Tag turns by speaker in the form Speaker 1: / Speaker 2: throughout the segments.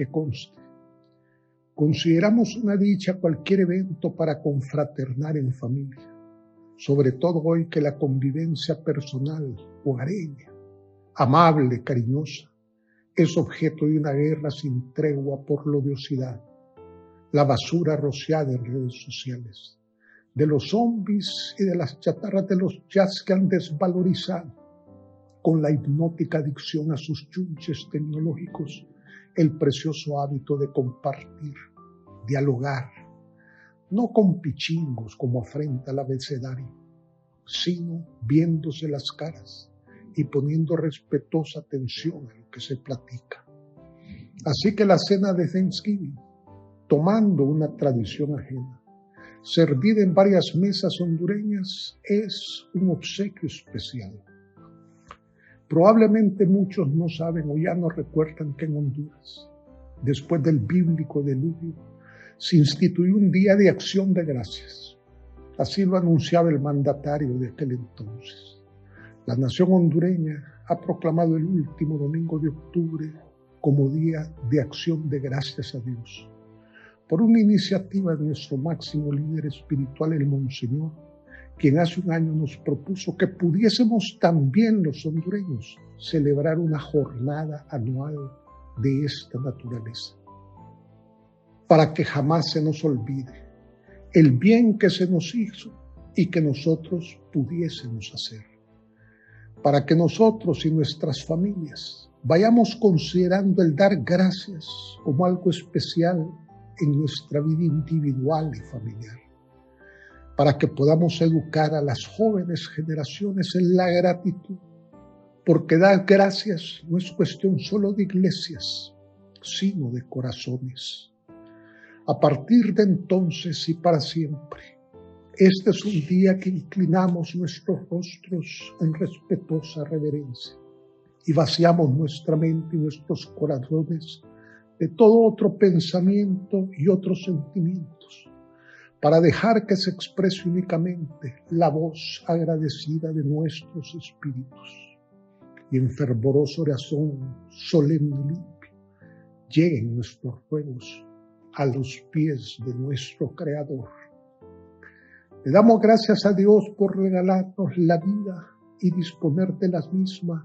Speaker 1: que conste. Consideramos una dicha cualquier evento para confraternar en familia, sobre todo hoy que la convivencia personal, hogareña, amable, cariñosa, es objeto de una guerra sin tregua por la odiosidad, la basura rociada en redes sociales, de los zombies y de las chatarras de los jazz que han desvalorizado con la hipnótica adicción a sus chunches tecnológicos el precioso hábito de compartir, dialogar, no con pichingos como afrenta el abecedario, sino viéndose las caras y poniendo respetuosa atención a lo que se platica. Así que la cena de Thanksgiving, tomando una tradición ajena, servida en varias mesas hondureñas, es un obsequio especial Probablemente muchos no saben o ya no recuerdan que en Honduras, después del bíblico diluvio, se instituyó un día de acción de gracias. Así lo anunciaba el mandatario de aquel entonces. La nación hondureña ha proclamado el último domingo de octubre como día de acción de gracias a Dios por una iniciativa de nuestro máximo líder espiritual, el Monseñor quien hace un año nos propuso que pudiésemos también los hondureños celebrar una jornada anual de esta naturaleza, para que jamás se nos olvide el bien que se nos hizo y que nosotros pudiésemos hacer, para que nosotros y nuestras familias vayamos considerando el dar gracias como algo especial en nuestra vida individual y familiar para que podamos educar a las jóvenes generaciones en la gratitud, porque dar gracias no es cuestión solo de iglesias, sino de corazones. A partir de entonces y para siempre, este es un día que inclinamos nuestros rostros en respetuosa reverencia y vaciamos nuestra mente y nuestros corazones de todo otro pensamiento y otros sentimientos para dejar que se exprese únicamente la voz agradecida de nuestros espíritus y en fervorosa oración solemne y limpia lleguen nuestros ruegos a los pies de nuestro Creador. Le damos gracias a Dios por regalarnos la vida y disponer de las mismas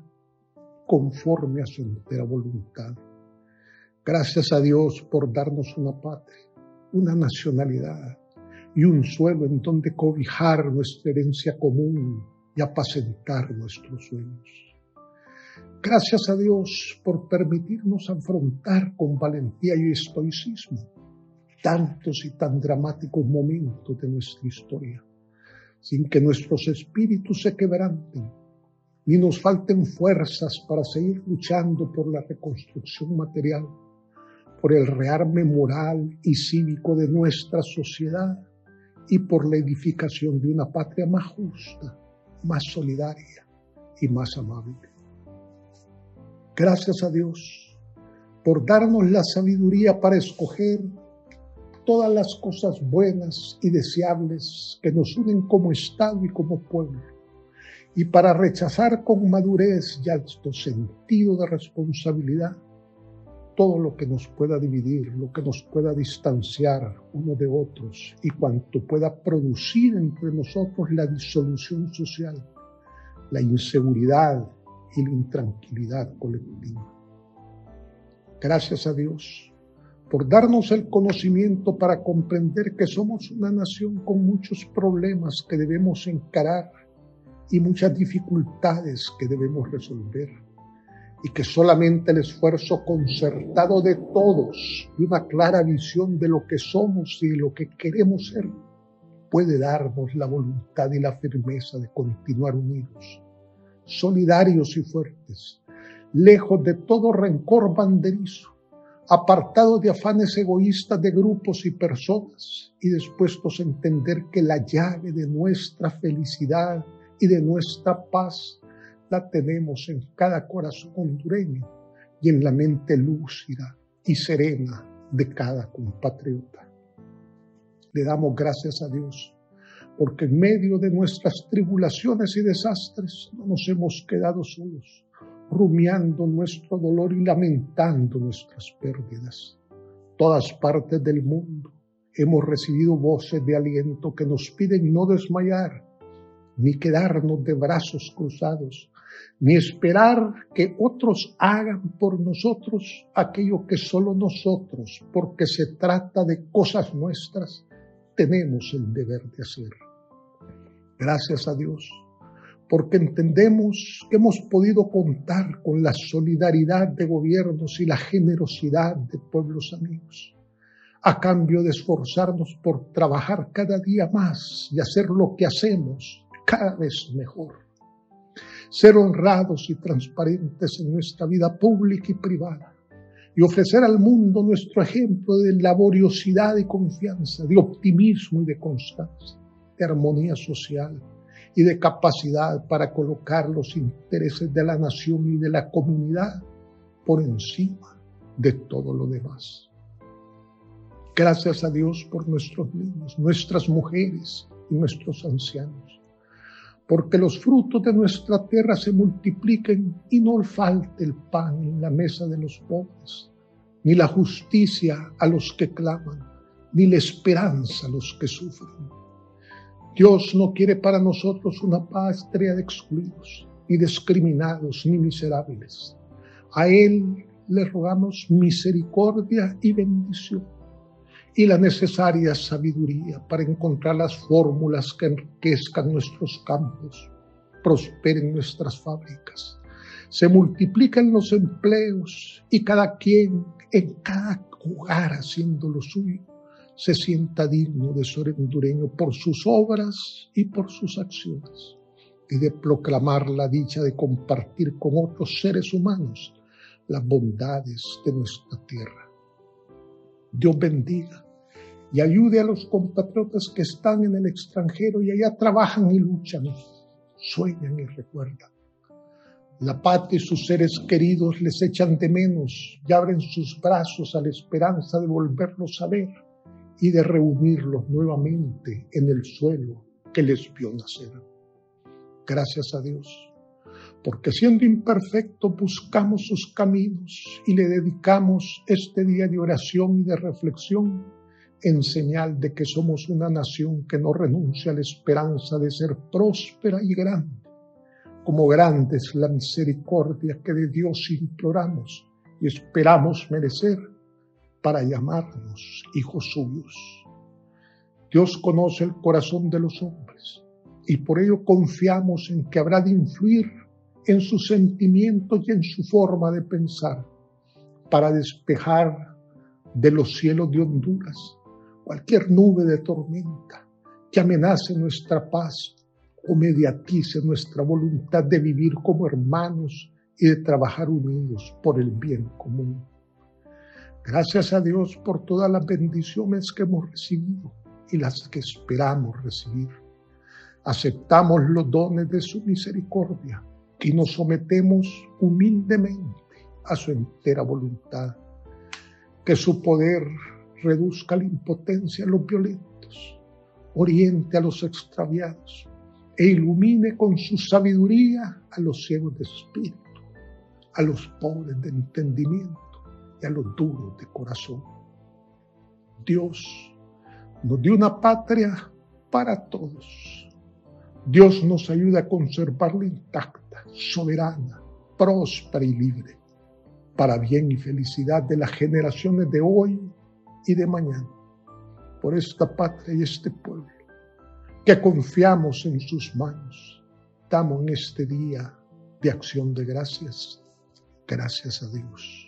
Speaker 1: conforme a su entera voluntad. Gracias a Dios por darnos una patria, una nacionalidad, y un suelo en donde cobijar nuestra herencia común y apacentar nuestros sueños. Gracias a Dios por permitirnos afrontar con valentía y estoicismo tantos y tan dramáticos momentos de nuestra historia, sin que nuestros espíritus se quebranten, ni nos falten fuerzas para seguir luchando por la reconstrucción material, por el rearme moral y cívico de nuestra sociedad y por la edificación de una patria más justa, más solidaria y más amable. Gracias a Dios por darnos la sabiduría para escoger todas las cosas buenas y deseables que nos unen como Estado y como pueblo, y para rechazar con madurez y alto sentido de responsabilidad todo lo que nos pueda dividir, lo que nos pueda distanciar uno de otros y cuanto pueda producir entre nosotros la disolución social, la inseguridad y la intranquilidad colectiva. Gracias a Dios por darnos el conocimiento para comprender que somos una nación con muchos problemas que debemos encarar y muchas dificultades que debemos resolver y que solamente el esfuerzo concertado de todos y una clara visión de lo que somos y de lo que queremos ser puede darnos la voluntad y la firmeza de continuar unidos, solidarios y fuertes, lejos de todo rencor banderizo, apartados de afanes egoístas de grupos y personas y dispuestos a entender que la llave de nuestra felicidad y de nuestra paz la tenemos en cada corazón hondureño y en la mente lúcida y serena de cada compatriota. Le damos gracias a Dios porque en medio de nuestras tribulaciones y desastres no nos hemos quedado solos, rumiando nuestro dolor y lamentando nuestras pérdidas. Todas partes del mundo hemos recibido voces de aliento que nos piden no desmayar, ni quedarnos de brazos cruzados, ni esperar que otros hagan por nosotros aquello que solo nosotros, porque se trata de cosas nuestras, tenemos el deber de hacer. Gracias a Dios, porque entendemos que hemos podido contar con la solidaridad de gobiernos y la generosidad de pueblos amigos, a cambio de esforzarnos por trabajar cada día más y hacer lo que hacemos cada vez mejor ser honrados y transparentes en nuestra vida pública y privada y ofrecer al mundo nuestro ejemplo de laboriosidad y confianza, de optimismo y de constancia, de armonía social y de capacidad para colocar los intereses de la nación y de la comunidad por encima de todo lo demás. Gracias a Dios por nuestros niños, nuestras mujeres y nuestros ancianos porque los frutos de nuestra tierra se multipliquen y no falte el pan en la mesa de los pobres, ni la justicia a los que claman, ni la esperanza a los que sufren. Dios no quiere para nosotros una patria de excluidos, ni discriminados, ni miserables. A Él le rogamos misericordia y bendición y la necesaria sabiduría para encontrar las fórmulas que enriquezcan nuestros campos, prosperen nuestras fábricas, se multipliquen los empleos y cada quien en cada hogar haciendo lo suyo se sienta digno de ser hondureño por sus obras y por sus acciones y de proclamar la dicha de compartir con otros seres humanos las bondades de nuestra tierra. Dios bendiga y ayude a los compatriotas que están en el extranjero y allá trabajan y luchan, sueñan y recuerdan. La patria y sus seres queridos les echan de menos y abren sus brazos a la esperanza de volverlos a ver y de reunirlos nuevamente en el suelo que les vio nacer. Gracias a Dios, porque siendo imperfecto buscamos sus caminos y le dedicamos este día de oración y de reflexión en señal de que somos una nación que no renuncia a la esperanza de ser próspera y grande. Como grande es la misericordia que de Dios imploramos y esperamos merecer para llamarnos hijos suyos. Dios conoce el corazón de los hombres y por ello confiamos en que habrá de influir en sus sentimientos y en su forma de pensar para despejar de los cielos de Honduras cualquier nube de tormenta que amenace nuestra paz o mediatice nuestra voluntad de vivir como hermanos y de trabajar unidos por el bien común. Gracias a Dios por todas las bendiciones que hemos recibido y las que esperamos recibir. Aceptamos los dones de su misericordia y nos sometemos humildemente a su entera voluntad. Que su poder reduzca la impotencia a los violentos, oriente a los extraviados e ilumine con su sabiduría a los ciegos de espíritu, a los pobres de entendimiento y a los duros de corazón. Dios nos dio una patria para todos. Dios nos ayuda a conservarla intacta, soberana, próspera y libre, para bien y felicidad de las generaciones de hoy y de mañana por esta patria y este pueblo, que confiamos en sus manos. Damos en este día de acción de gracias. Gracias a Dios.